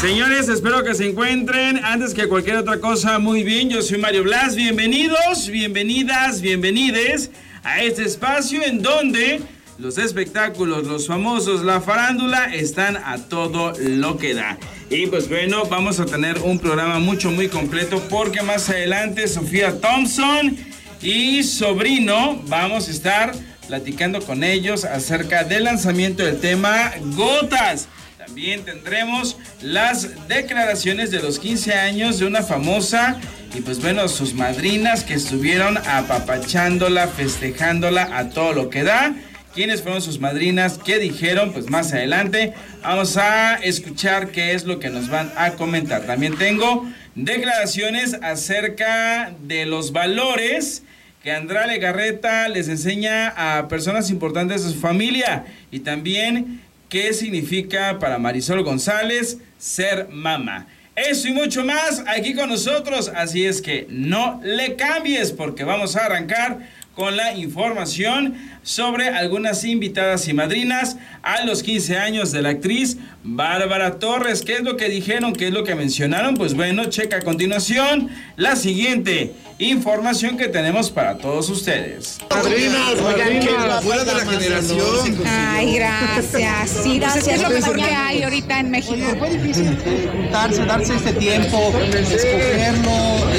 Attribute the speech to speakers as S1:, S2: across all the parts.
S1: Señores, espero que se encuentren antes que cualquier otra cosa muy bien. Yo soy Mario Blas. Bienvenidos, bienvenidas, bienvenides a este espacio en donde los espectáculos, los famosos, la farándula están a todo lo que da. Y pues bueno, vamos a tener un programa mucho, muy completo porque más adelante Sofía Thompson y Sobrino vamos a estar platicando con ellos acerca del lanzamiento del tema Gotas. También tendremos las declaraciones de los 15 años de una famosa y pues bueno, sus madrinas que estuvieron apapachándola, festejándola a todo lo que da. ¿Quiénes fueron sus madrinas? ¿Qué dijeron? Pues más adelante vamos a escuchar qué es lo que nos van a comentar. También tengo declaraciones acerca de los valores que Andrale Garreta les enseña a personas importantes de su familia y también qué significa para Marisol González ser mamá. Eso y mucho más aquí con nosotros, así es que no le cambies porque vamos a arrancar con la información sobre algunas invitadas y madrinas a los 15 años de la actriz Bárbara Torres. ¿Qué es lo que dijeron? ¿Qué es lo que mencionaron? Pues bueno, checa a continuación la siguiente información que tenemos para todos ustedes.
S2: Madrinas, madrinas, fuera de la generación.
S3: Ay, gracias. Sí, gracias. es lo mejor que hay ahorita en México.
S4: Fue difícil juntarse, darse este tiempo, escogerlo,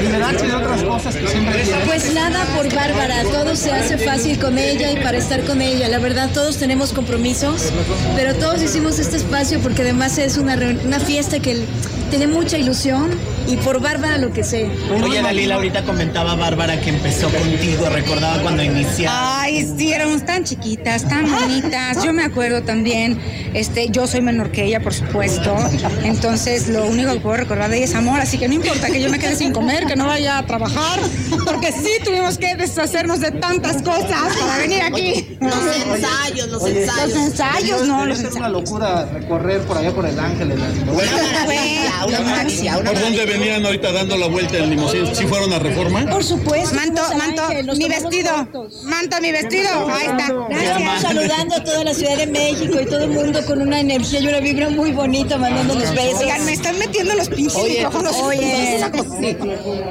S4: liberarse de otras cosas que siempre
S5: Pues nada por Bárbara, todo se hace fácil con ella y para estar con ella. La verdad, todos tenemos compromisos, pero todos hicimos este espacio porque además es una, una fiesta que tiene mucha ilusión y por Bárbara lo que sé.
S6: Oye, Dalila, ahorita comentaba Bárbara que empezó contigo, recordaba cuando iniciaste.
S3: Ay, sí, éramos tan chiquitas, tan bonitas. Yo me acuerdo también, este, yo soy menor que ella, por supuesto. Entonces, lo único que puedo recordar de ella es amor, así que no importa que yo me quede sin comer, que no vaya a trabajar, porque sí tuvimos que deshacernos de tantas cosas para venir aquí.
S7: Los ensayos, los ensayos.
S3: Los ensayos, no, los
S4: Es una locura recorrer por allá por el Ángel.
S7: Una maravilla, una maravilla, una
S2: ¿Por dónde
S7: maravilla.
S2: Venían ahorita dando la vuelta el limosín? ¿Sí fueron a Reforma?
S5: Por supuesto.
S3: Manto,
S5: al
S3: manto,
S5: Ángel,
S3: mi vestido. Manto, mi vestido. Ahí está.
S5: Estamos saludando a toda la Ciudad de México y todo el mundo con una energía y una vibra muy bonita, mandándonos besos.
S3: Oigan, me están metiendo los pinches micrófonos.
S5: Oye.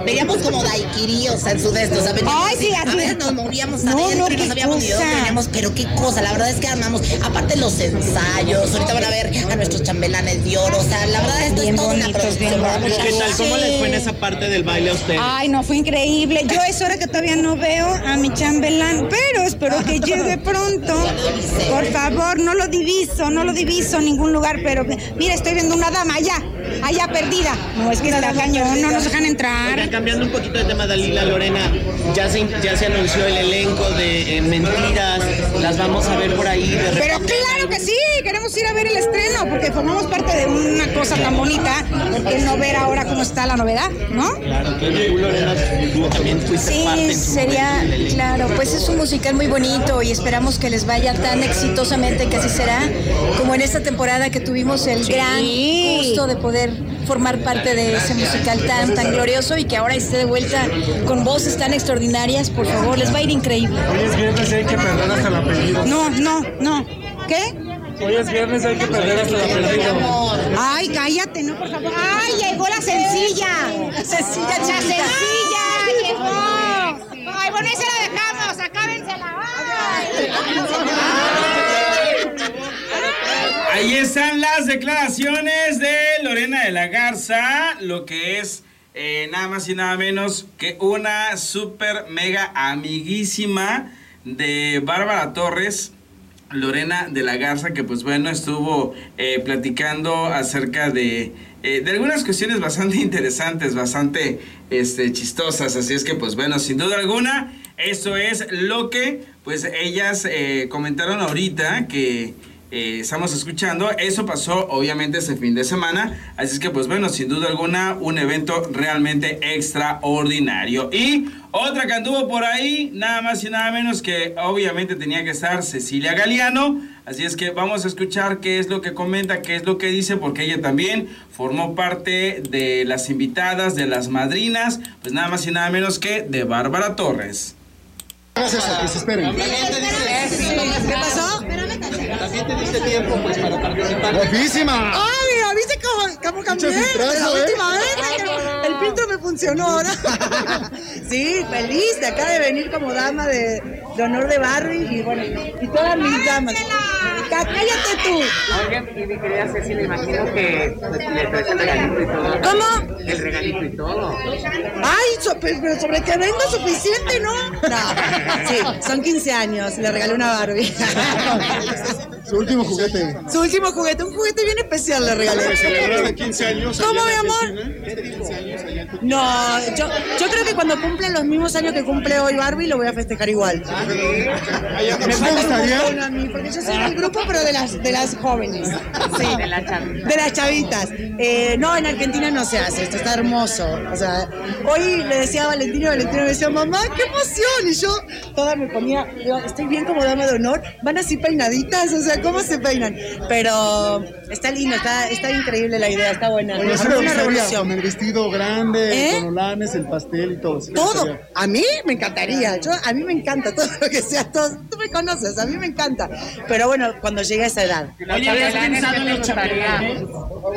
S7: Veníamos como daiquiri, o sea, en su desto, o sea, veníamos
S3: Ay, sí,
S7: a veces nos movíamos
S3: No,
S7: adentro
S3: no,
S7: y no sabíamos ni dónde veníamos, pero qué cosa, la verdad es que armamos, aparte los ensayos, ahorita van a ver a nuestros chambelanes de oro, o sea, la verdad esto
S3: Bien
S7: es toda una
S3: bonitos,
S7: producción,
S6: ¿Cómo les fue en esa parte del baile a ustedes?
S3: Ay, no, fue increíble. Yo es hora que todavía no veo a mi chambelán, pero espero que llegue pronto. Por favor, no lo diviso, no lo diviso en ningún lugar, pero mira, estoy viendo una dama allá, allá perdida. No, es que está cañón, no nos dejan entrar.
S6: cambiando un poquito de tema, Dalila, Lorena, ya se, ya se anunció el elenco de eh, Mentiras, las vamos a ver por ahí de.
S3: Pero claro que sí, queremos ir a ver el estreno, porque formamos parte de una cosa tan bonita, porque no ver ahora cómo está la novedad, ¿no?
S6: Claro, que tú, Lorena, tú también fuiste
S5: Sí,
S6: parte su
S5: sería, claro, pues es un musical muy bonito y esperamos que les vaya tan exitosamente que así será, como en esta temporada que tuvimos el gran gusto de poder formar parte de ese musical tan, tan glorioso y que ahora esté de vuelta con voces tan extraordinarias, por favor, les va a ir increíble.
S4: Hoy es viernes y hay que perder hasta el apellido.
S3: No, no, no. ¿Qué?
S4: Hoy es viernes y hay que perder hasta el apellido.
S3: Ay, cállate, no, por favor. Ay, llegó la sencilla. La sencilla, la sencilla, llegó. Ay, bueno, ahí se la dejamos, acábensela.
S1: Ahí están las declaraciones de Lorena de la Garza, lo que es eh, nada más y nada menos que una super mega amiguísima de Bárbara Torres. Lorena de la Garza, que pues bueno, estuvo eh, platicando acerca de, eh, de algunas cuestiones bastante interesantes, bastante este, chistosas. Así es que pues bueno, sin duda alguna, eso es lo que pues ellas comentaron ahorita que eh, estamos escuchando. Eso pasó obviamente ese fin de semana. Así es que pues bueno, sin duda alguna, un evento realmente extraordinario. Y otra que anduvo por ahí, nada más y nada menos que obviamente tenía que estar Cecilia Galeano. Así es que vamos a escuchar qué es lo que comenta, qué es lo que dice, porque ella también formó parte de las invitadas, de las madrinas, pues nada más y nada menos que de Bárbara Torres.
S4: Gracias a que se esperen.
S3: ¿Qué pasó?
S4: También te diste tiempo pues para participar. Guapísima.
S3: Ay,
S2: ¿cómo cambié? De la última vez, el filtro me funcionó ahora. sí, feliz de acá de venir como dama de, de honor de Barbie y bueno, y todas mis damas. Cá- Cállate tú.
S6: Oye, y mi querida Ceci, me imagino que le traes el regalito y todo.
S2: ¿Cómo?
S6: El regalito y todo.
S2: Ay, so- pero pero sobre que vengo suficiente, ¿no? No, sí, son 15 años, le regalé una Barbie.
S4: Su último juguete.
S2: Su último juguete, un juguete bien especial le regalé.
S4: 15 años.
S2: ¿Cómo, mi amor?
S4: Argentina. Este 15 años tu-
S2: No, yo, yo creo que cuando cumplen los mismos años que cumple hoy Barbie, lo voy a festejar igual. Me
S4: ¿te
S2: falta un a mí, porque yo soy del grupo, pero de las, de las jóvenes. Sí,
S6: de
S2: las chavitas. Eh, no, en Argentina no se hace, esto está hermoso. O sea, hoy le decía a Valentina, y Valentina me decía, mamá, qué emoción. Y yo toda me ponía, digo, estoy bien como dama de honor, van así peinaditas, o sea, ¿cómo se peinan? Pero está lindo, está, está increíble la idea, está buena.
S4: Oye,
S2: Es
S4: ¿sí
S2: una revolución.
S4: con el vestido grande,
S2: ¿Eh?
S4: con olanes, el pastel y todo. ¿sí
S2: Todo. A mí me encantaría. Yo, a mí me encanta todo lo que sea. Todo, tú me conoces, a mí me encanta. Pero bueno, cuando llegue a esa edad.
S6: Oye, ¿habías pensado en chambelanes?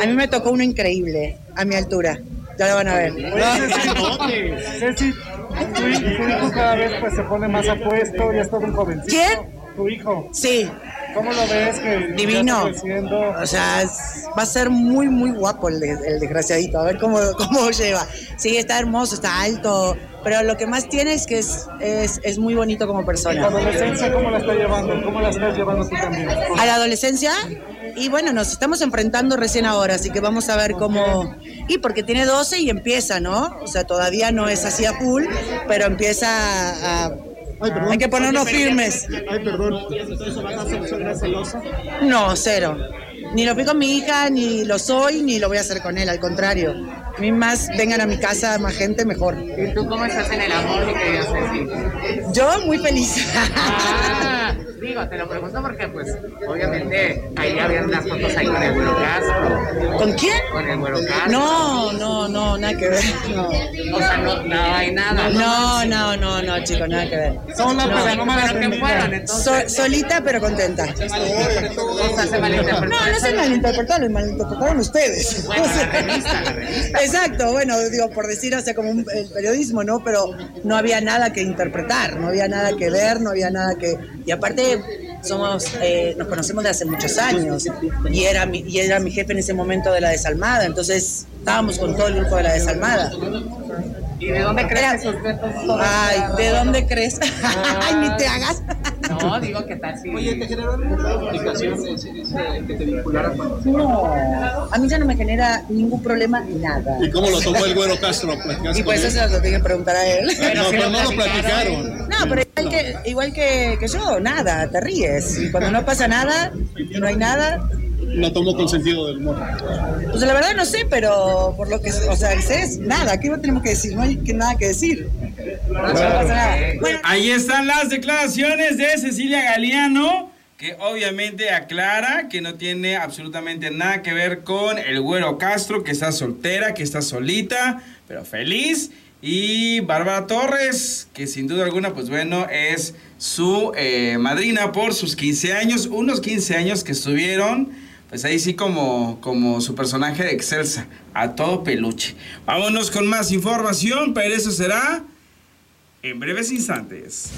S2: A mí me tocó uno increíble, a mi altura. Ya lo van a ver.
S8: Ceci, tu, hi- tu hijo cada vez pues se pone más apuesto, ya es todo un jovencito.
S2: ¿Quién?
S8: Tu hijo.
S2: Sí,
S8: ¿Cómo lo ves? Que
S2: divino.
S8: está?
S2: O sea, es- va a ser muy, muy guapo el, el desgraciadito. A ver cómo, cómo lleva. Sí, está hermoso, está alto. Pero lo que más tiene es que es, es, es muy bonito como
S8: ¿La
S2: persona.
S8: adolescencia cómo la está llevando? ¿Cómo la estás llevando tú también?
S2: a la adolescencia y bueno, nos estamos enfrentando recién ahora, así que vamos a ver cómo... Y porque tiene 12 y empieza, ¿no? O sea, todavía no es así a full, pero empieza a... a-
S4: Ay, perdón.
S2: hay que ponernos firmes.
S4: Ay, perdón.
S2: No, cero. Ni lo fui con mi hija, ni lo soy, ni lo voy a hacer con él, al contrario. A mí más vengan a mi casa más gente, mejor.
S6: ¿Y tú cómo estás en el amor, mi querida Ceci?
S2: Yo muy feliz.
S6: Ah, digo, te lo pregunto porque, pues, obviamente, ahí habían las fotos ahí con el Güero Castro.
S2: ¿Con quién?
S6: Con el Güero Castro.
S2: No, no, no, nada que ver. No.
S6: O sea, no, no hay nada.
S2: No, no, no, no, chicos, nada que ver. No.
S8: pero no me
S6: Pero que fueron, entonces.
S2: So- solita pero contenta.
S6: O sea, se malinterpretó.
S2: No, no se malinterpretaron, malinterpretaron ustedes.
S6: Bueno, revista, la revista.
S2: Exacto, bueno, digo, por decir, o sea, como un, el periodismo, ¿no? Pero no había nada que interpretar, no había nada que ver, no había nada que... Y aparte, somos, eh, nos conocemos de hace muchos años y era, mi, y era mi jefe en ese momento de la desalmada, entonces estábamos con todo el grupo de la desalmada.
S6: ¿Y de dónde crees esos
S2: Ay? ¿de dónde crees? Ay, ni te hagas.
S6: No, digo que tal si.
S9: Oye, ¿te generó alguna complicación ese- ese- que te vinculara con
S2: No, a mí ya no me genera ningún problema nada.
S4: ¿Y cómo lo tomó el güero Castro? ¿Platicaste
S2: Y pues eso se lo tienen que preguntar a él.
S4: No,
S6: sí
S4: pero
S6: lo
S4: no lo
S6: platicaron.
S2: No, pero igual que, igual que, que yo, nada, te ríes. Y cuando no pasa nada, no hay nada,
S4: Lo tomó con sentido del humor.
S2: pues la verdad no sé, pero por lo que, o sea, es nada, ¿qué tenemos que decir? No hay que, nada que decir. Bueno,
S1: Ahí están las declaraciones de Cecilia Galeano, que obviamente aclara que no tiene absolutamente nada que ver con el güero Castro, que está soltera, que está solita, pero feliz. Y Bárbara Torres, que sin duda alguna, pues bueno, es su eh, madrina por sus 15 años, unos 15 años que estuvieron, pues ahí sí como, como su personaje de Excelsa, a todo peluche. Vámonos con más información, pero eso será en breves instantes.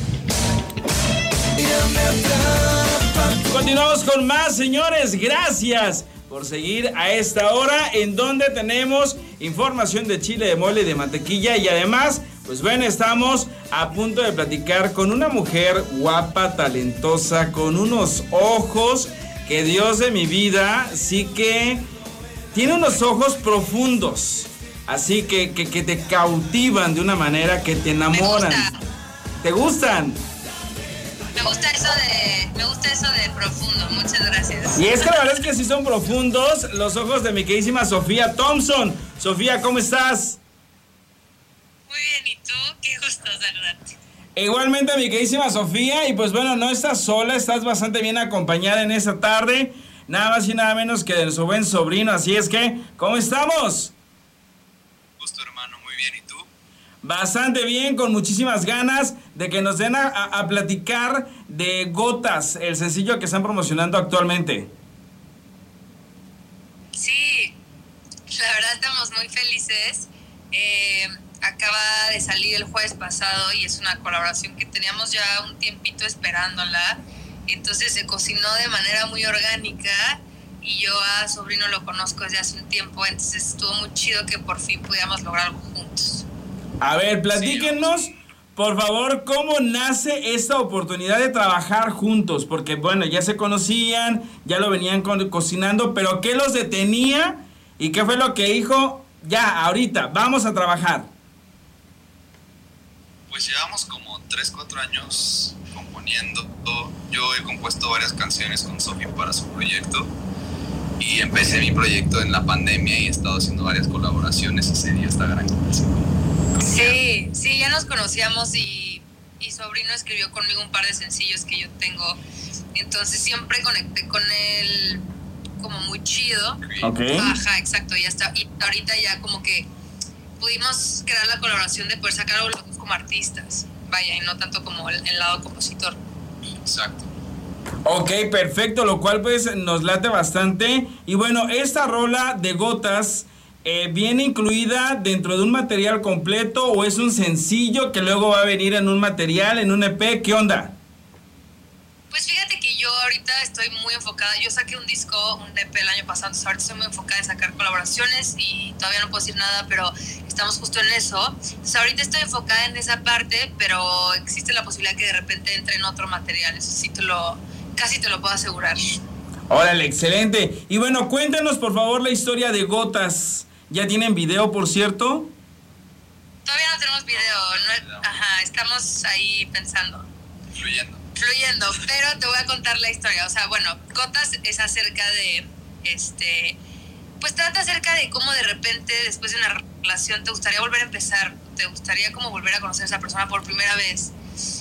S1: Continuamos con más, señores. Gracias por seguir a esta hora en donde tenemos información de chile de mole y de mantequilla y además, pues bueno, estamos a punto de platicar con una mujer guapa, talentosa, con unos ojos que Dios de mi vida sí que tiene unos ojos profundos. Así que, que, que te cautivan de una manera que te enamoran. ¿Te gustan?
S10: Me gusta eso de, me gusta eso de profundo. Muchas gracias.
S1: Y es que la verdad es que sí son profundos los ojos de mi queridísima Sofía Thompson. Sofía, ¿cómo estás?
S10: Muy bien, ¿y tú? Qué gusto saludarte.
S1: Igualmente mi queridísima Sofía, y pues bueno, no estás sola, estás bastante bien acompañada en esta tarde. Nada más y nada menos que de su buen sobrino, así es que, ¿cómo estamos?
S11: Gusto, hermano, muy bien. ¿Y tú?
S1: Bastante bien, con muchísimas ganas de que nos den a, platicar de Gotas, el sencillo que están promocionando actualmente.
S10: Sí, estamos muy felices. Eh, acaba de salir el jueves pasado y es una colaboración que teníamos ya un tiempito esperándola. Entonces se cocinó de manera muy orgánica y yo a Sobrino lo conozco desde hace un tiempo, entonces estuvo muy chido que por fin pudiéramos lograr algo juntos.
S1: A ver, platíquenos, por favor, cómo nace esta oportunidad de trabajar juntos, porque bueno, ya se conocían, ya lo venían co- cocinando, pero ¿qué los detenía y qué fue lo que dijo? Ya, ahorita, vamos a trabajar.
S11: Pues llevamos como 3, 4 años componiendo. Yo he compuesto varias canciones con Sofi para su proyecto. Y empecé mi proyecto en la pandemia y he estado haciendo varias colaboraciones y se dio esta gran colaboración.
S10: Sí, sí, ya nos conocíamos y, y Sobrino escribió conmigo un par de sencillos que yo tengo. Entonces siempre conecté con él como muy chido.
S1: Ok.
S10: Ajá, exacto. Y hasta y ahorita ya como que pudimos crear la colaboración de poder sacar los dos como artistas. Vaya, y no tanto como el, el lado compositor.
S11: Exacto.
S1: Ok, perfecto, lo cual pues nos late bastante. Y bueno, esta rola de gotas eh, viene incluida dentro de un material completo o es un sencillo que luego va a venir en un material, en un EP. ¿Qué onda?
S10: Pues fíjate que yo ahorita estoy muy enfocada. Yo saqué un disco, un EP el año pasado, entonces ahorita estoy muy enfocada en sacar colaboraciones y todavía no puedo decir nada, pero estamos justo en eso. Entonces ahorita estoy enfocada en esa parte, pero existe la posibilidad que de repente entre en otro material. Eso sí te lo, casi te lo puedo asegurar.
S1: Órale, excelente. Y bueno, cuéntanos por favor la historia de gotas. ¿Ya tienen video, por cierto?
S10: Todavía no tenemos video, no- ajá, estamos ahí pensando.
S11: Fluyendo.
S10: fluyendo, pero te voy a contar la historia. O sea, bueno, Gotas es acerca de, este, pues trata acerca de cómo de repente después de una relación te gustaría volver a empezar, te gustaría como volver a conocer a esa persona por primera vez,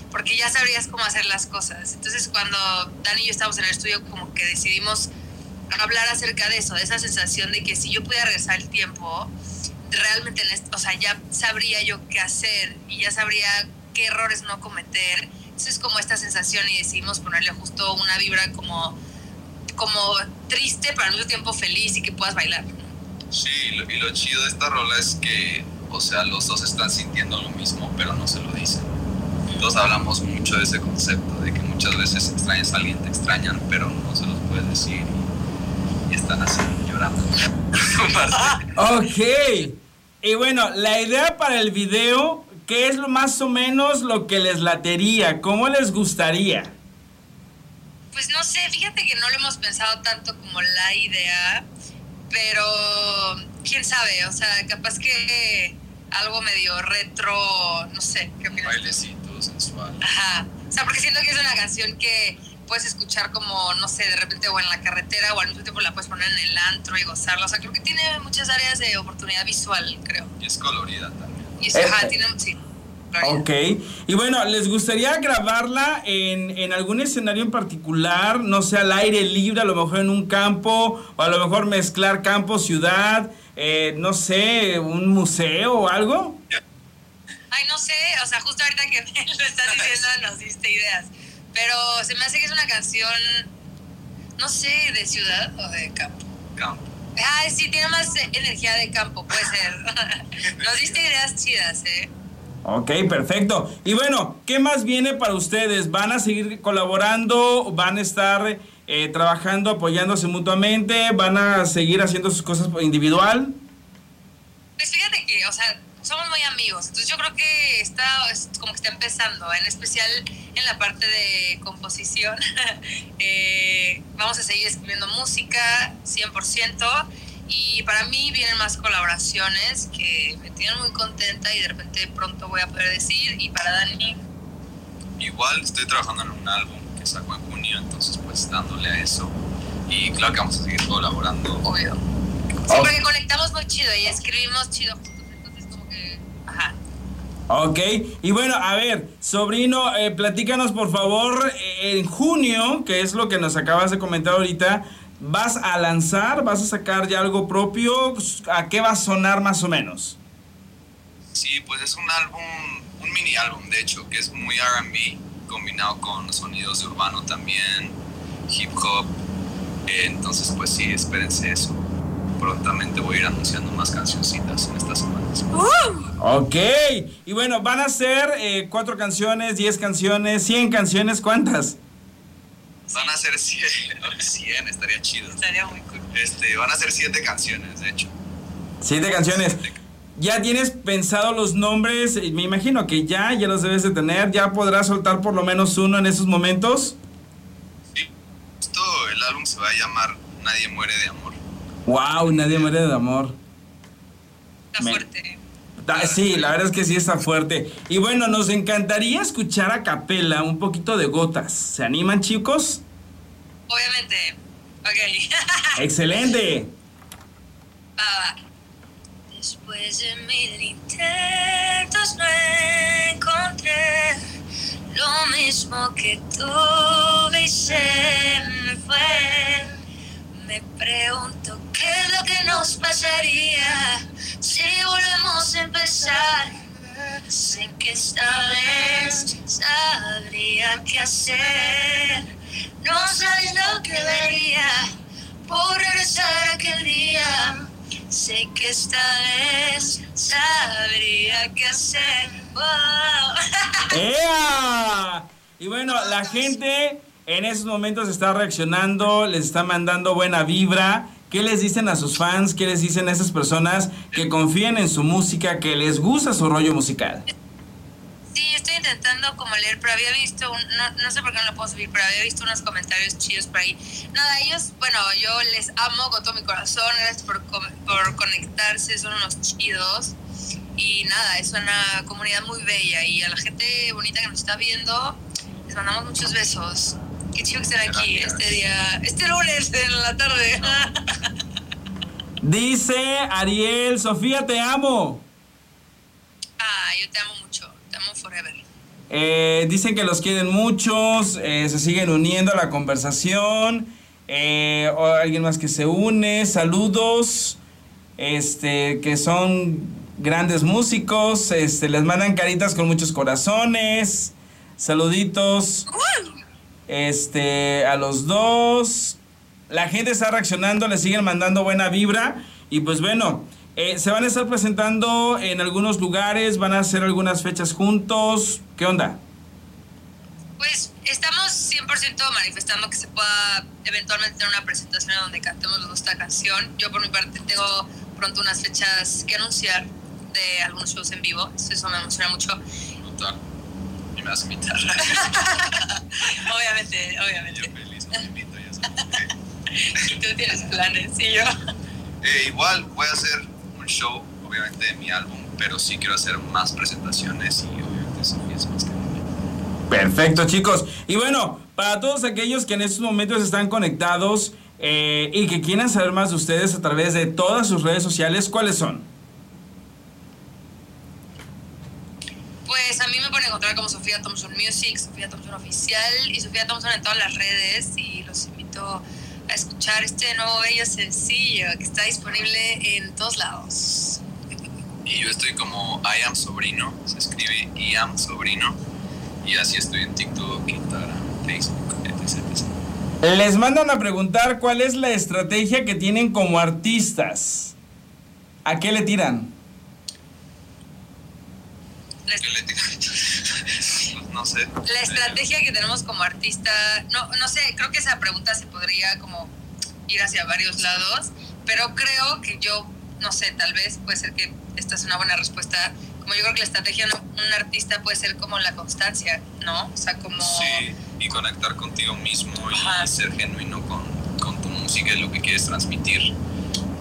S10: porque ya sabrías cómo hacer las cosas. Entonces cuando Dani y yo estábamos en el estudio como que decidimos hablar acerca de eso, de esa sensación de que si yo pudiera regresar el tiempo, realmente, o sea, ya sabría yo qué hacer y ya sabría qué errores no cometer. Eso es como esta sensación y decidimos ponerle justo una vibra como, como triste, pero al mismo tiempo feliz y que puedas bailar.
S11: Sí, y lo, y lo chido de esta rola es que, o sea, los dos están sintiendo lo mismo, pero no se lo dicen. Entonces hablamos mucho de ese concepto, de que muchas veces extrañas a alguien, te extrañan, pero no se los puedes decir y, están así llorando.
S1: Ok. Y bueno, la idea para el video, ¿qué es lo más o menos lo que les latería? ¿Cómo les gustaría?
S10: Pues no sé, fíjate que no lo hemos pensado tanto como la idea, pero quién sabe, o sea, capaz que algo medio retro, no sé, ¿qué opinas?
S11: sensual.
S10: Ajá. O sea, porque siento que es una canción que puedes escuchar como, no sé, de repente o en la carretera o al mismo tiempo la puedes poner en el antro y gozarla. O sea, creo que tiene muchas áreas de oportunidad visual, creo.
S11: Y es colorida también.
S10: Y es, ajá, tiene, sí.
S1: Ok. Y bueno, ¿les gustaría grabarla en, en algún escenario en particular? No sé, al aire libre, a lo mejor en un campo, o a lo mejor mezclar campo, ciudad, eh, no sé, un museo o algo.
S10: Ay, no sé, o sea, justo ahorita que me lo estás diciendo nos diste ideas. Pero se me hace que es una canción, no sé, de ciudad o de campo.
S11: Campo.
S10: Ay, sí, tiene más energía de campo, puede ser. Nos diste ideas chidas, ¿eh?
S1: Ok, perfecto. Y bueno, ¿qué más viene para ustedes? ¿Van a seguir colaborando? ¿Van a estar eh, trabajando, apoyándose mutuamente? ¿Van a seguir haciendo sus cosas individual?
S10: Pues fíjate que, o sea, somos muy amigos, entonces yo creo que está es como que está empezando, en especial en la parte de composición. Eh, vamos a seguir escribiendo música 100% y para mí vienen más colaboraciones que me tienen muy contenta y de repente pronto voy a poder decir y para Dani
S11: Igual estoy trabajando en un álbum que saco en junio, entonces pues dándole a eso. Y claro que vamos a seguir colaborando.
S10: Obvio. Sí, porque conectamos muy chido y escribimos chido juntos, entonces como que, ajá.
S1: Ok, y bueno, a ver, sobrino, eh, platícanos por favor, eh, en junio, que es lo que nos acabas de comentar ahorita, ¿vas a lanzar, vas a sacar ya algo propio? ¿A qué va a sonar más o menos?
S11: Sí, pues es un álbum, un mini álbum de hecho, que es muy RB, combinado con sonidos de urbano también, hip hop. Eh, entonces pues sí, espérense eso prontamente voy a ir anunciando más cancioncitas en estas semanas.
S1: Ok, y bueno, van a ser eh, cuatro canciones, diez canciones, cien canciones, ¿cuántas?
S11: Van a ser 100, 100 estaría chido.
S10: Estaría muy cool.
S11: Este, van a ser siete canciones, de hecho.
S1: Siete canciones. ¿Ya tienes pensado los nombres? Me imagino que ya, ya los debes de tener. ¿Ya podrás soltar por lo menos uno en esos momentos?
S11: Esto, el álbum se va a llamar Nadie muere de amor.
S1: Wow, nadie muere de amor.
S10: Está
S1: Me-
S10: fuerte.
S1: Ah, Sí, la verdad es que sí está fuerte. Y bueno, nos encantaría escuchar a capela un poquito de gotas. ¿Se animan, chicos?
S10: Obviamente. Ok.
S1: ¡Excelente!
S10: Va, va. Después de mil intentos no encontré lo mismo que tuve y se me fue. Me pregunto qué es lo que nos pasaría si volvemos a empezar. Sé que esta vez sabría qué hacer. No sabes lo que daría por regresar aquel día. Sé que esta vez sabría qué hacer. Wow.
S1: ¡Ea! Y bueno, la gente en esos momentos está reaccionando, les está mandando buena vibra. ¿Qué les dicen a sus fans? ¿Qué les dicen a esas personas que confían en su música, que les gusta su rollo musical?
S10: Sí, estoy intentando como leer, pero había visto, un- no, no sé por qué no lo puedo subir, pero había visto unos comentarios chidos por ahí. Nada, ellos, bueno, yo les amo con todo mi corazón, gracias por, por conectarse, son unos chidos. Y nada, es una comunidad muy bella y a la gente bonita que nos está viendo, les mandamos muchos besos. Qué chido que estén aquí este día, este lunes en la tarde.
S1: Dice Ariel, Sofía, te amo.
S10: ah, yo te amo mucho, te amo forever.
S1: Eh, dicen que los quieren muchos, eh, se siguen uniendo a la conversación. eh, o alguien más que se une, saludos, este, que son grandes músicos, este, les mandan caritas con muchos corazones, saluditos, este, a los dos. La gente está reaccionando, le siguen mandando buena vibra y pues bueno, eh, se van a estar presentando en algunos lugares, van a hacer algunas fechas juntos. ¿Qué onda?
S10: Pues estamos 100% manifestando que se pueda eventualmente tener una presentación en donde cantemos los dos esta canción. Yo por mi parte tengo pronto unas fechas que anunciar de algunos shows en vivo. Eso me emociona mucho.
S11: Brutal. Me vas a invitar.
S10: obviamente, obviamente.
S11: Yo feliz, me invito, ya sabes.
S10: Y tú tienes planes, y yo.
S11: Eh, igual voy a hacer un show, obviamente, de mi álbum, pero sí quiero hacer más presentaciones y obviamente Sofía es más que
S1: Perfecto, chicos. Y bueno, para todos aquellos que en estos momentos están conectados eh, y que quieran saber más de ustedes a través de todas sus redes sociales, ¿cuáles son?
S10: Pues a mí me pueden encontrar como Sofía Thompson Music, Sofía Thompson Oficial y Sofía Thompson en todas las redes y los invito a escuchar este nuevo bello sencillo que está disponible en todos lados.
S11: Y yo estoy como I am sobrino, se escribe I am sobrino, y así estoy en TikTok, Instagram, Facebook, etc. etc.
S1: Les mandan a preguntar cuál es la estrategia que tienen como artistas. ¿A qué le tiran?
S11: ¿Qué le digo? Pues no sé.
S10: La estrategia que tenemos como artista, no, no sé, creo que esa pregunta se podría como ir hacia varios lados, pero creo que yo, no sé, tal vez puede ser que esta es una buena respuesta. Como yo creo que la estrategia de un un artista puede ser como la constancia, ¿no? O sea, como...
S11: Sí, y conectar contigo mismo y ser genuino con, con tu música y lo que quieres transmitir.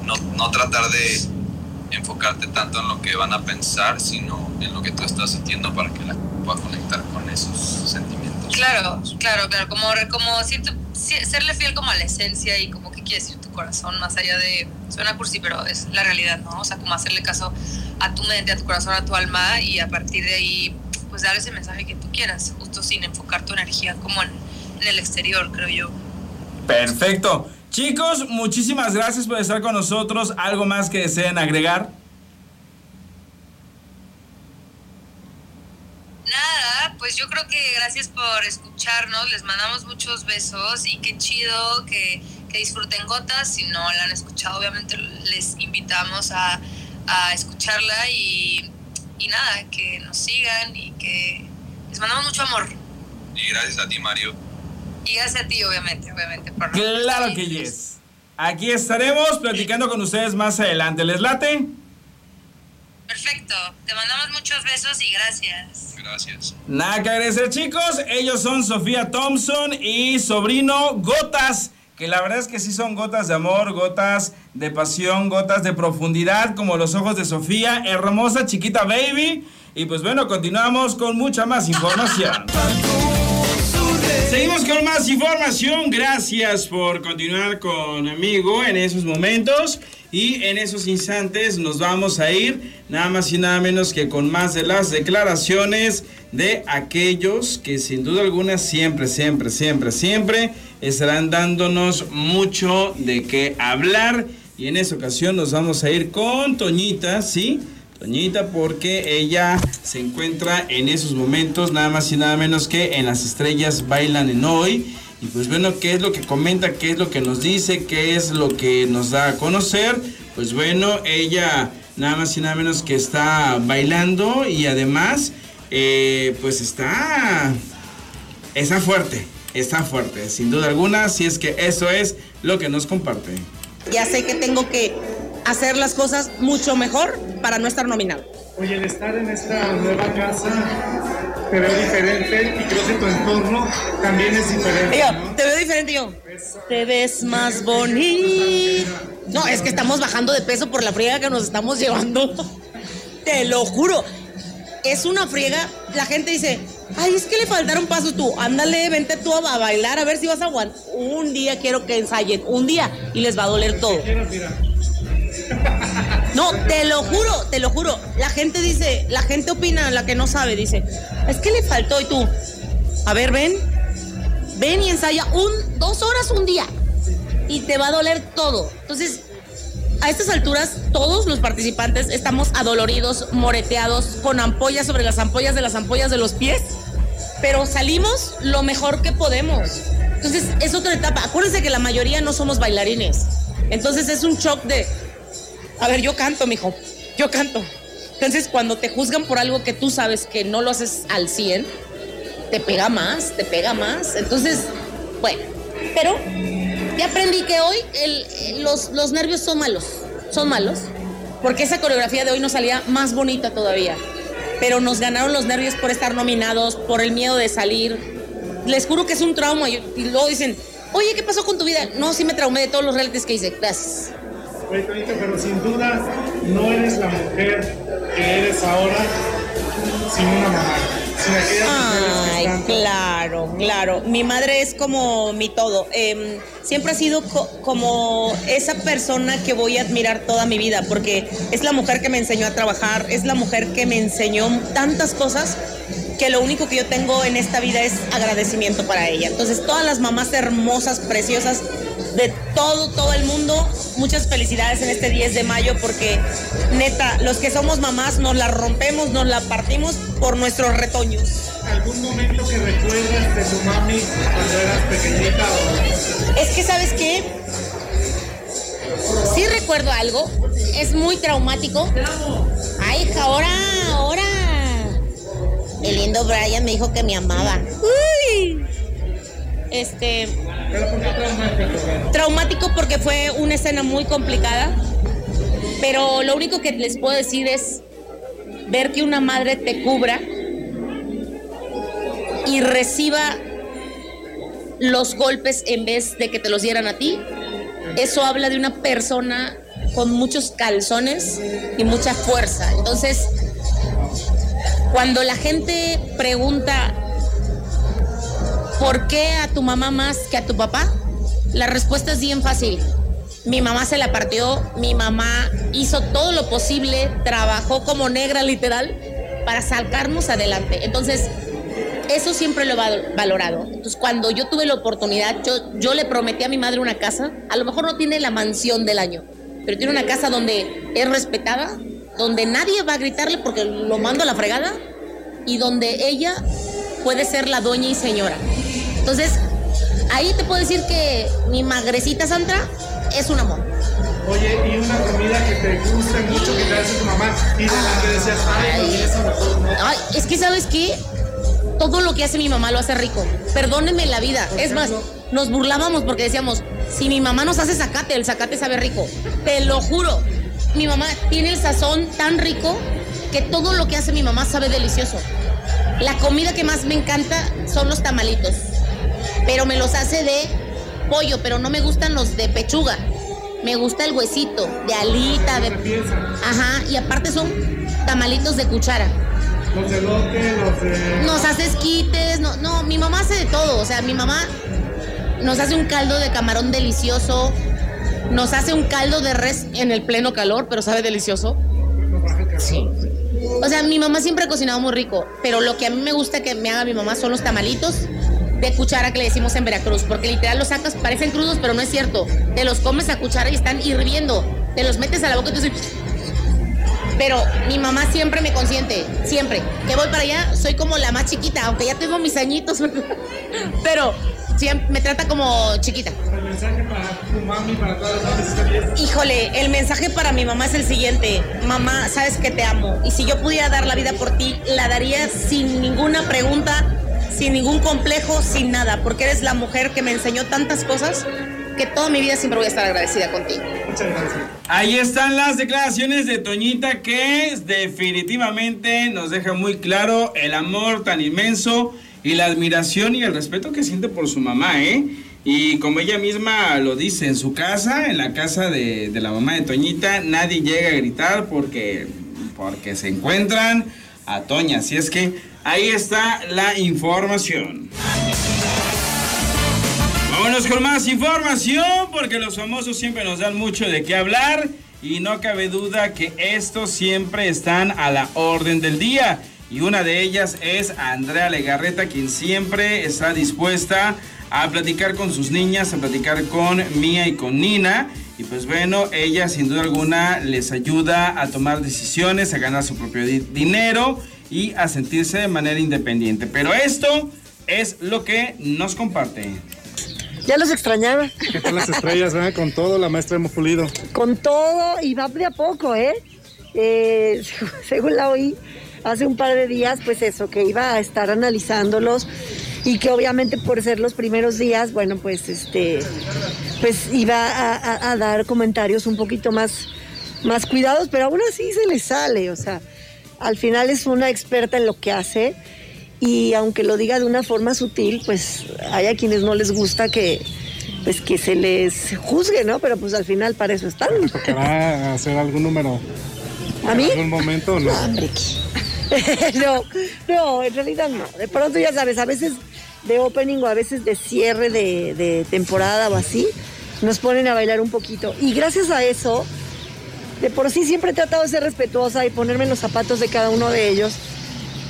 S11: No, no tratar de enfocarte tanto en lo que van a pensar, sino en lo que tú estás sintiendo para que la gente pueda conectar con esos sentimientos.
S10: Claro, claro, claro, como, como si- serle fiel como a la esencia y como que quiere decir tu corazón, más allá de, suena cursi, pero es la realidad, ¿no? O sea, como hacerle caso a tu mente, a tu corazón, a tu alma y a partir de ahí, pues dar ese mensaje que tú quieras, justo sin enfocar tu energía como en, en el exterior, creo yo.
S1: Perfecto. Chicos, muchísimas gracias por estar con nosotros. ¿Algo más que deseen agregar?
S10: Nada, pues yo creo que gracias por escucharnos, les mandamos muchos besos y qué chido que, que disfruten Gotas. Si no la han escuchado, obviamente les invitamos a, a escucharla y, y nada, que nos sigan y que les mandamos mucho amor.
S11: Y gracias a ti, Mario.
S10: Y gracias a ti, obviamente, obviamente. Por
S1: Claro que yes. Aquí estaremos platicando con ustedes más adelante. ¿Les late?
S10: Perfecto. Te mandamos muchos besos y gracias.
S11: Gracias.
S1: Nada que agradecer, chicos. Ellos son Sofía Thompson y sobrino Gotas. Que la verdad es que sí son gotas de amor, gotas de pasión, gotas de profundidad, como los ojos de Sofía. Hermosa, chiquita baby. Y pues bueno, continuamos con mucha más información. Seguimos con más información. Gracias por continuar conmigo en esos momentos. Y en esos instantes nos vamos a ir nada más y nada menos que con más de las declaraciones de aquellos que sin duda alguna siempre, siempre, siempre, siempre estarán dándonos mucho de qué hablar. Y en esta ocasión nos vamos a ir con Toñita, ¿sí? Toñita porque ella se encuentra en esos momentos nada más y nada menos que en las estrellas bailan en hoy. Y pues bueno, ¿qué es lo que comenta? ¿Qué es lo que nos dice? ¿Qué es lo que nos da a conocer? Pues bueno, ella nada más y nada menos que está bailando y además eh, pues está, está fuerte, está fuerte, sin duda alguna, si es que eso es lo que nos comparte.
S12: Ya sé que tengo que hacer las cosas mucho mejor para no estar nominado.
S8: Oye, el estar en esta nueva casa te veo diferente y creo que tu entorno también es diferente.
S12: Yo,
S8: ¿no?
S12: te veo diferente yo. Te ves más bonito. No, es que estamos bajando de peso por la friega que nos estamos llevando. Te lo juro. Es una friega. La gente dice, ay, es que le faltaron pasos tú. Ándale, vente tú a bailar a ver si vas a aguantar. Un día quiero que ensayen. Un día. Y les va a doler todo. No, te lo juro, te lo juro. La gente dice, la gente opina, la que no sabe, dice, es que le faltó y tú. A ver, ven, ven y ensaya un, dos horas un día. Y te va a doler todo. Entonces, a estas alturas, todos los participantes estamos adoloridos, moreteados, con ampollas sobre las ampollas de las ampollas de los pies. Pero salimos lo mejor que podemos. Entonces, es otra etapa. Acuérdense que la mayoría no somos bailarines. Entonces, es un shock de, a ver, yo canto, mijo. Yo canto. Entonces, cuando te juzgan por algo que tú sabes que no lo haces al 100, te pega más, te pega más. Entonces, bueno, pero ya aprendí que hoy el- los, los nervios son malos. Son malos. Porque esa coreografía de hoy nos salía más bonita todavía. Pero nos ganaron los nervios por estar nominados, por el miedo de salir. Les juro que es un trauma. Y luego dicen, oye, ¿qué pasó con tu vida? No, sí me traumé de todos los realities que hice. Gracias.
S8: Pero sin duda no eres la mujer que eres ahora sin una mamá. Sin aquellas mujeres que
S12: Ay, claro, claro. Mi madre es como mi todo. Em, siempre ha sido co- como esa persona que voy a admirar toda mi vida, porque es la mujer que me enseñó a trabajar, es la mujer que me enseñó tantas cosas que lo único que yo tengo en esta vida es agradecimiento para ella. Entonces, todas las mamás hermosas, preciosas de todo, todo el mundo, muchas felicidades en este 10 de mayo, porque neta, los que somos mamás nos la rompemos, nos la partimos por nuestros retoños.
S8: ¿Algún momento que recuerdas de tu mami cuando eras pequeñita o
S12: Es que, ¿sabes qué? Sí recuerdo algo, es muy traumático. Ay, hija, ahora, ahora. El lindo Brian me dijo que me amaba. Uy. Este. Traumático porque fue una escena muy complicada. Pero lo único que les puedo decir es ver que una madre te cubra y reciba los golpes en vez de que te los dieran a ti. Eso habla de una persona con muchos calzones y mucha fuerza. Entonces, cuando la gente pregunta ¿por qué a tu mamá más que a tu papá? La respuesta es bien fácil. Mi mamá se la partió, mi mamá hizo todo lo posible, trabajó como negra literal para sacarnos adelante. Entonces, eso siempre lo he val- valorado. Entonces, cuando yo tuve la oportunidad, yo, yo le prometí a mi madre una casa. A lo mejor no tiene la mansión del año, pero tiene una casa donde es respetada, donde nadie va a gritarle porque lo mando a la fregada y donde ella puede ser la dueña y señora. Entonces, ahí te puedo decir que mi magrecita Sandra es un amor.
S8: Oye, y una comida que te guste mucho que te hace tu mamá y de la que decías, ay, eso mejor no.
S12: Ay, es que sabes qué, todo lo que hace mi mamá lo hace rico. Perdónenme la vida. Es más, nos burlábamos porque decíamos, si mi mamá nos hace zacate, el zacate sabe rico. Te lo juro. Mi mamá tiene el sazón tan rico que todo lo que hace mi mamá sabe delicioso. La comida que más me encanta son los tamalitos. Pero me los hace de pollo, pero no me gustan los de pechuga. Me gusta el huesito, de alita, de... Ajá, y aparte son tamalitos de cuchara.
S8: Los los de...
S12: Nos hace esquites, no, no, mi mamá hace de todo. O sea, mi mamá nos hace un caldo de camarón delicioso, nos hace un caldo de res en el pleno calor, pero sabe delicioso. Sí. O sea, mi mamá siempre ha cocinado muy rico, pero lo que a mí me gusta que me haga mi mamá son los tamalitos de cuchara que le decimos en Veracruz, porque literal los sacas, parecen crudos, pero no es cierto. Te los comes a cuchara y están hirviendo. Te los metes a la boca y tú dices... Pero mi mamá siempre me consiente, siempre. Que voy para allá, soy como la más chiquita, aunque ya tengo mis añitos, pero siempre me trata como chiquita.
S8: El mensaje para tu mami, para todas las.
S12: Híjole, el mensaje para mi mamá es el siguiente. Mamá, sabes que te amo. Y si yo pudiera dar la vida por ti, la daría sin ninguna pregunta, sin ningún complejo, sin nada. Porque eres la mujer que me enseñó tantas cosas que toda mi vida siempre voy a estar agradecida contigo.
S8: Muchas gracias.
S1: Ahí están las declaraciones de Toñita que definitivamente nos deja muy claro el amor tan inmenso y la admiración y el respeto que siente por su mamá, ¿eh? Y como ella misma lo dice, en su casa, en la casa de, de la mamá de Toñita, nadie llega a gritar porque, porque se encuentran a Toña. Así es que ahí está la información. Vámonos con más información porque los famosos siempre nos dan mucho de qué hablar y no cabe duda que estos siempre están a la orden del día. Y una de ellas es Andrea Legarreta, quien siempre está dispuesta a platicar con sus niñas, a platicar con Mía y con Nina. Y pues bueno, ella sin duda alguna les ayuda a tomar decisiones, a ganar su propio di- dinero y a sentirse de manera independiente. Pero esto es lo que nos comparte.
S13: Ya los extrañaba.
S8: ¿Qué tal las estrellas, verdad? Con todo, la maestra hemos pulido.
S13: Con todo y va de a poco, ¿eh? Eh, según la oí hace un par de días, pues eso, que iba a estar analizándolos y que obviamente por ser los primeros días, bueno, pues este, pues iba a, a- a dar comentarios un poquito más, más cuidados, pero aún así se le sale, o sea, al final es una experta en lo que hace y aunque lo diga de una forma sutil, pues hay a quienes no les gusta que pues que se les juzgue, ¿no? Pero pues al final para eso están.
S8: ¿Tocará hacer algún número?
S13: ¿A mí?
S8: ¿En algún momento no?
S13: Hombre, ¿qué? no, no, en realidad no. De pronto ya sabes, a veces de opening o a veces de cierre de, de temporada o así, nos ponen a bailar un poquito. Y gracias a eso, de por sí siempre he tratado de ser respetuosa y ponerme en los zapatos de cada uno de ellos,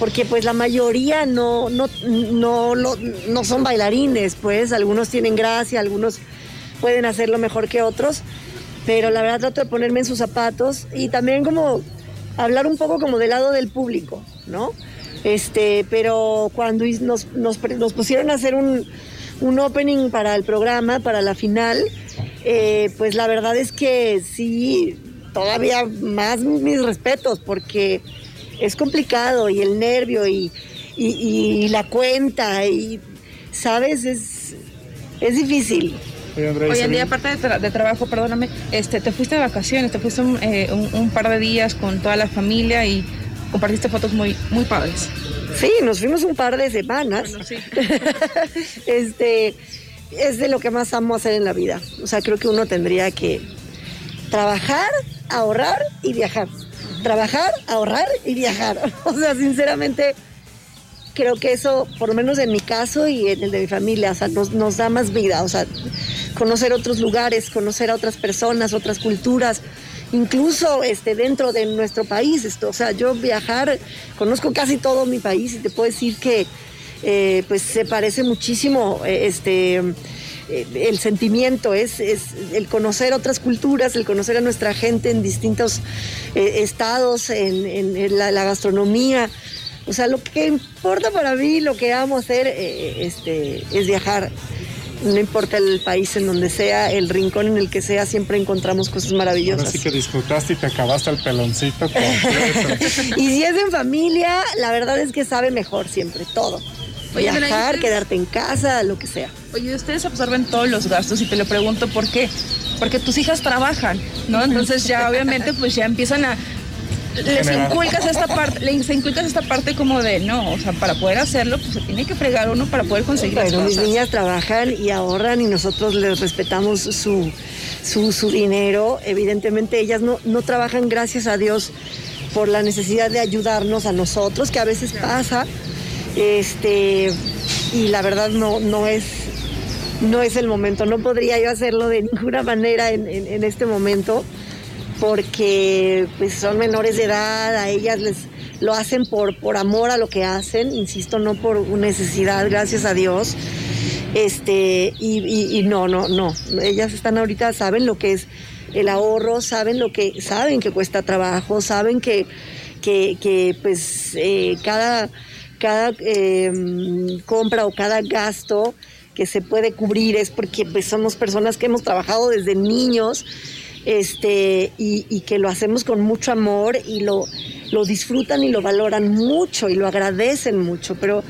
S13: porque pues la mayoría no, no, no, lo- no son bailarines, pues algunos tienen gracia, algunos pueden hacerlo mejor que otros, pero la verdad trato de ponerme en sus zapatos y también como hablar un poco como del lado del público, ¿no? Este, pero cuando nos, nos, nos pusieron a hacer un, un opening para el programa, para la final, eh, pues la verdad es que sí, todavía más mis respetos, porque es complicado y el nervio y, y- y la cuenta y, ¿sabes? Es, es difícil.
S8: Oye, Andrea, ¿y
S14: Hoy en día, aparte de, tra- de trabajo, perdóname, este, te fuiste de vacaciones, te fuiste un, eh, un- un par de días con toda la familia y compartiste fotos muy, muy padres.
S13: Sí, nos fuimos un par de semanas. este es de lo que más amo hacer en la vida. O sea, creo que uno tendría que trabajar, ahorrar y viajar. Trabajar, ahorrar y viajar. O sea, sinceramente, creo que eso, por lo menos en mi caso y en el de mi familia, o sea, nos, nos da más vida. O sea, conocer otros lugares, conocer a otras personas, otras culturas, incluso este, dentro de nuestro país. Esto, o sea, yo viajar, conozco casi todo mi país y te puedo decir que eh, pues se parece muchísimo eh, este, el sentimiento, es, es el conocer otras culturas, el conocer a nuestra gente en distintos eh, estados, en, en- en la, la gastronomía. O sea, lo que importa para mí, lo que amo hacer, eh, este, es viajar. no importa el país en donde sea, el rincón en el que sea, siempre encontramos cosas maravillosas.
S8: Así que disfrutaste y te acabaste el peloncito
S13: y si es en familia, la verdad es que sabe mejor siempre, todo.
S14: Oye, Adela, ¿y
S13: Viajar, quedarte en casa, lo que sea.
S14: Oye, ustedes absorben todos los gastos y te lo pregunto por qué. Porque tus hijas trabajan, ¿no? Entonces ya obviamente pues ya empiezan a les inculcas esta parte, les inculcas esta parte como de no, o sea, para poder hacerlo, pues se tiene que fregar uno para poder conseguir las
S13: Pero mis
S14: cosas.
S13: niñas trabajan y ahorran y nosotros les respetamos su, su, su dinero. Evidentemente ellas no, no trabajan, gracias a Dios, por la necesidad de ayudarnos a nosotros, que a veces pasa. Este, y la verdad no, no es no es el momento, no podría yo hacerlo de ninguna manera en, este momento porque pues son menores de edad, a ellas les lo hacen por, por amor a lo que hacen, insisto, no por necesidad, gracias a Dios. Este, y, no, no, no. Ellas están ahorita, saben lo que es el ahorro, saben lo que, saben que cuesta trabajo, saben que, que, que, pues eh, cada, cada eh, compra o cada gasto que se puede cubrir es porque pues somos personas que hemos trabajado desde niños este y, y que lo hacemos con mucho amor y lo, lo disfrutan y lo valoran mucho y lo agradecen mucho, pero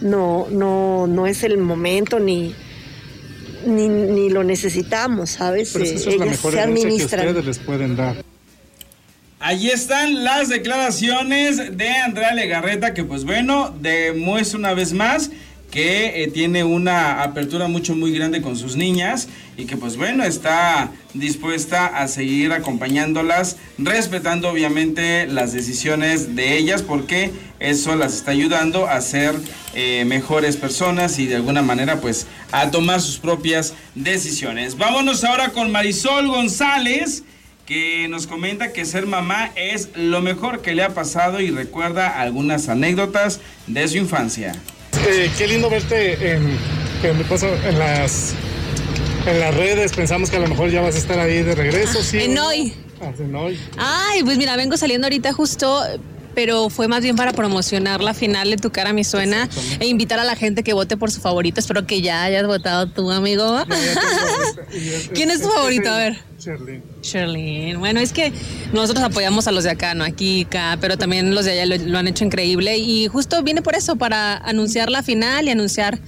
S13: no, no, no es el momento ni, ni, ni lo necesitamos, ¿sabes?
S8: Pero
S13: Eh,
S8: esa es la
S13: ellas
S8: mejor
S13: se
S8: herencia que
S13: administran.
S8: ustedes les pueden dar.
S1: Allí están las declaraciones de Andrea Legarreta, que pues bueno, demuestra una vez más que eh, tiene una apertura mucho muy grande con sus niñas y que pues bueno, está dispuesta a seguir acompañándolas, respetando obviamente las decisiones de ellas, porque eso las está ayudando a ser eh, mejores personas y de alguna manera pues a tomar sus propias decisiones. Vámonos ahora con Marisol González que nos comenta que ser mamá es lo mejor que le ha pasado y recuerda algunas anécdotas de su infancia.
S8: Eh, qué lindo verte en, en las en las redes. Pensamos que a lo mejor ya vas a estar ahí de regreso. ¿sí?
S15: En hoy.
S8: Ah, en hoy.
S15: Ay, pues mira, vengo saliendo ahorita justo, pero fue más bien para promocionar la final de Tu cara me suena e invitar a la gente que vote por su favorito. Espero que ya hayas votado tú, amigo. ¿Quién es tu favorito? A ver.
S8: Sherlyn.
S15: Sherlyn. Bueno, es que nosotros apoyamos a los de acá, ¿no? Aquí, acá, pero también los de allá lo, lo han hecho increíble y justo viene por eso, para anunciar la final y anunciar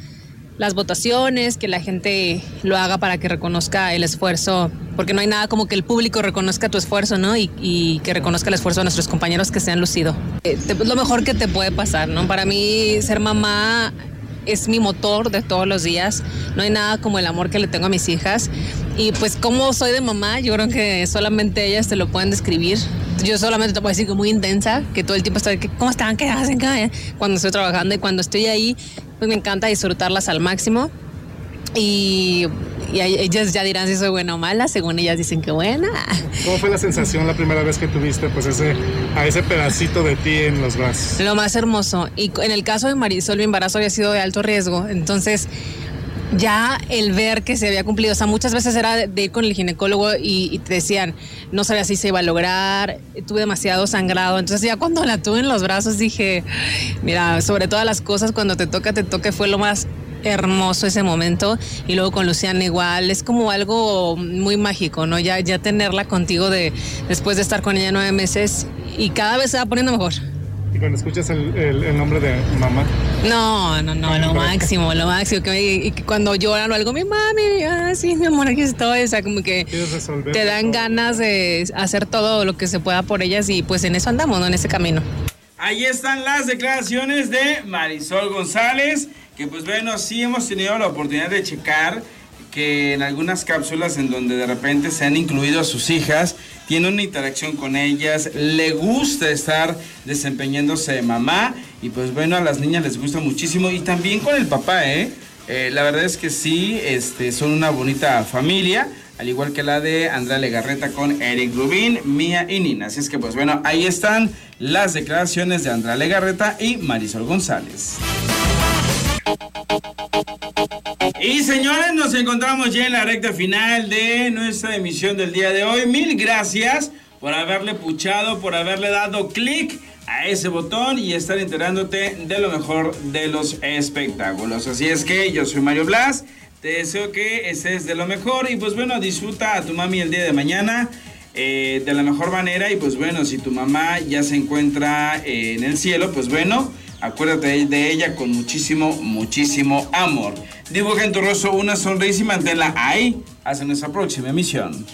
S15: las votaciones, que la gente lo haga para que reconozca el esfuerzo, porque no hay nada como que el público reconozca tu esfuerzo, ¿no? Y, y que reconozca el esfuerzo de nuestros compañeros que se han lucido. Eh, te- lo mejor que te puede pasar, ¿no? Para mí ser mamá es mi motor de todos los días. No hay nada como el amor que le tengo a mis hijas. Y pues como soy de mamá, yo creo que solamente ellas te lo pueden describir. Yo solamente te puedo decir que muy intensa, que todo el tiempo estoy, ¿cómo están? ¿Qué hacen? ¿Qué? Cuando estoy trabajando y cuando estoy ahí, pues me encanta disfrutarlas al máximo. Y, y ellas ya dirán si soy buena o mala, según ellas dicen que buena.
S8: ¿Cómo fue la sensación la primera vez que tuviste pues ese a ese pedacito de ti en los brazos?
S15: Lo más hermoso. Y en el caso de Marisol, mi embarazo había sido de alto riesgo. Entonces, ya el ver que se había cumplido, o sea, muchas veces era de, ir con el ginecólogo y, y te decían, no sabía si se iba a lograr, tuve demasiado sangrado. Entonces, ya cuando la tuve en los brazos dije, mira, sobre todas las cosas, cuando te toca, te toca, fue lo más hermoso ese momento y luego con Luciana igual es como algo muy mágico no ya ya tenerla contigo de después de estar con ella nueve meses y cada vez se va poniendo mejor
S8: Y cuando escuchas el, el- el nombre de mamá.
S15: no, no, no, lo máximo, lo máximo. Que, me- y que cuando lloran o algo, mi mami, ah, sí, mi amor, aquí estoy. O sea, como que te dan ganas de hacer todo lo que se pueda por ellas y pues en eso andamos, ¿no? En ese camino.
S1: Ahí están las declaraciones de Marisol González, que pues bueno, sí hemos tenido la oportunidad de checar que en algunas cápsulas en donde de repente se han incluido a sus hijas, tiene una interacción con ellas, le gusta estar desempeñándose de mamá y pues bueno, a las niñas les gusta muchísimo y también con el papá, ¿eh? Eh, la verdad es que sí, este, son una bonita familia, al igual que la de Andrea Legarreta con Eric Rubín, Mía y Nina. Así es que pues bueno, ahí están las declaraciones de Andrea Legarreta y Marisol González. Y este, señores, nos encontramos ya en la recta final de nuestra emisión del día de hoy. Mil gracias por haberle puchado, por haberle dado clic a ese botón y estar enterándote de lo mejor de los espectáculos. Así es que yo soy Mario Blas, te deseo que estés de lo mejor y pues bueno, disfruta a tu mami el día de mañana. Eh, de la mejor manera y pues bueno, si tu mamá ya se encuentra eh, en el cielo, pues bueno, acuérdate de ella con muchísimo, muchísimo amor. Dibuja en tu rostro una sonrisa y manténla ahí. Hasta nuestra próxima emisión.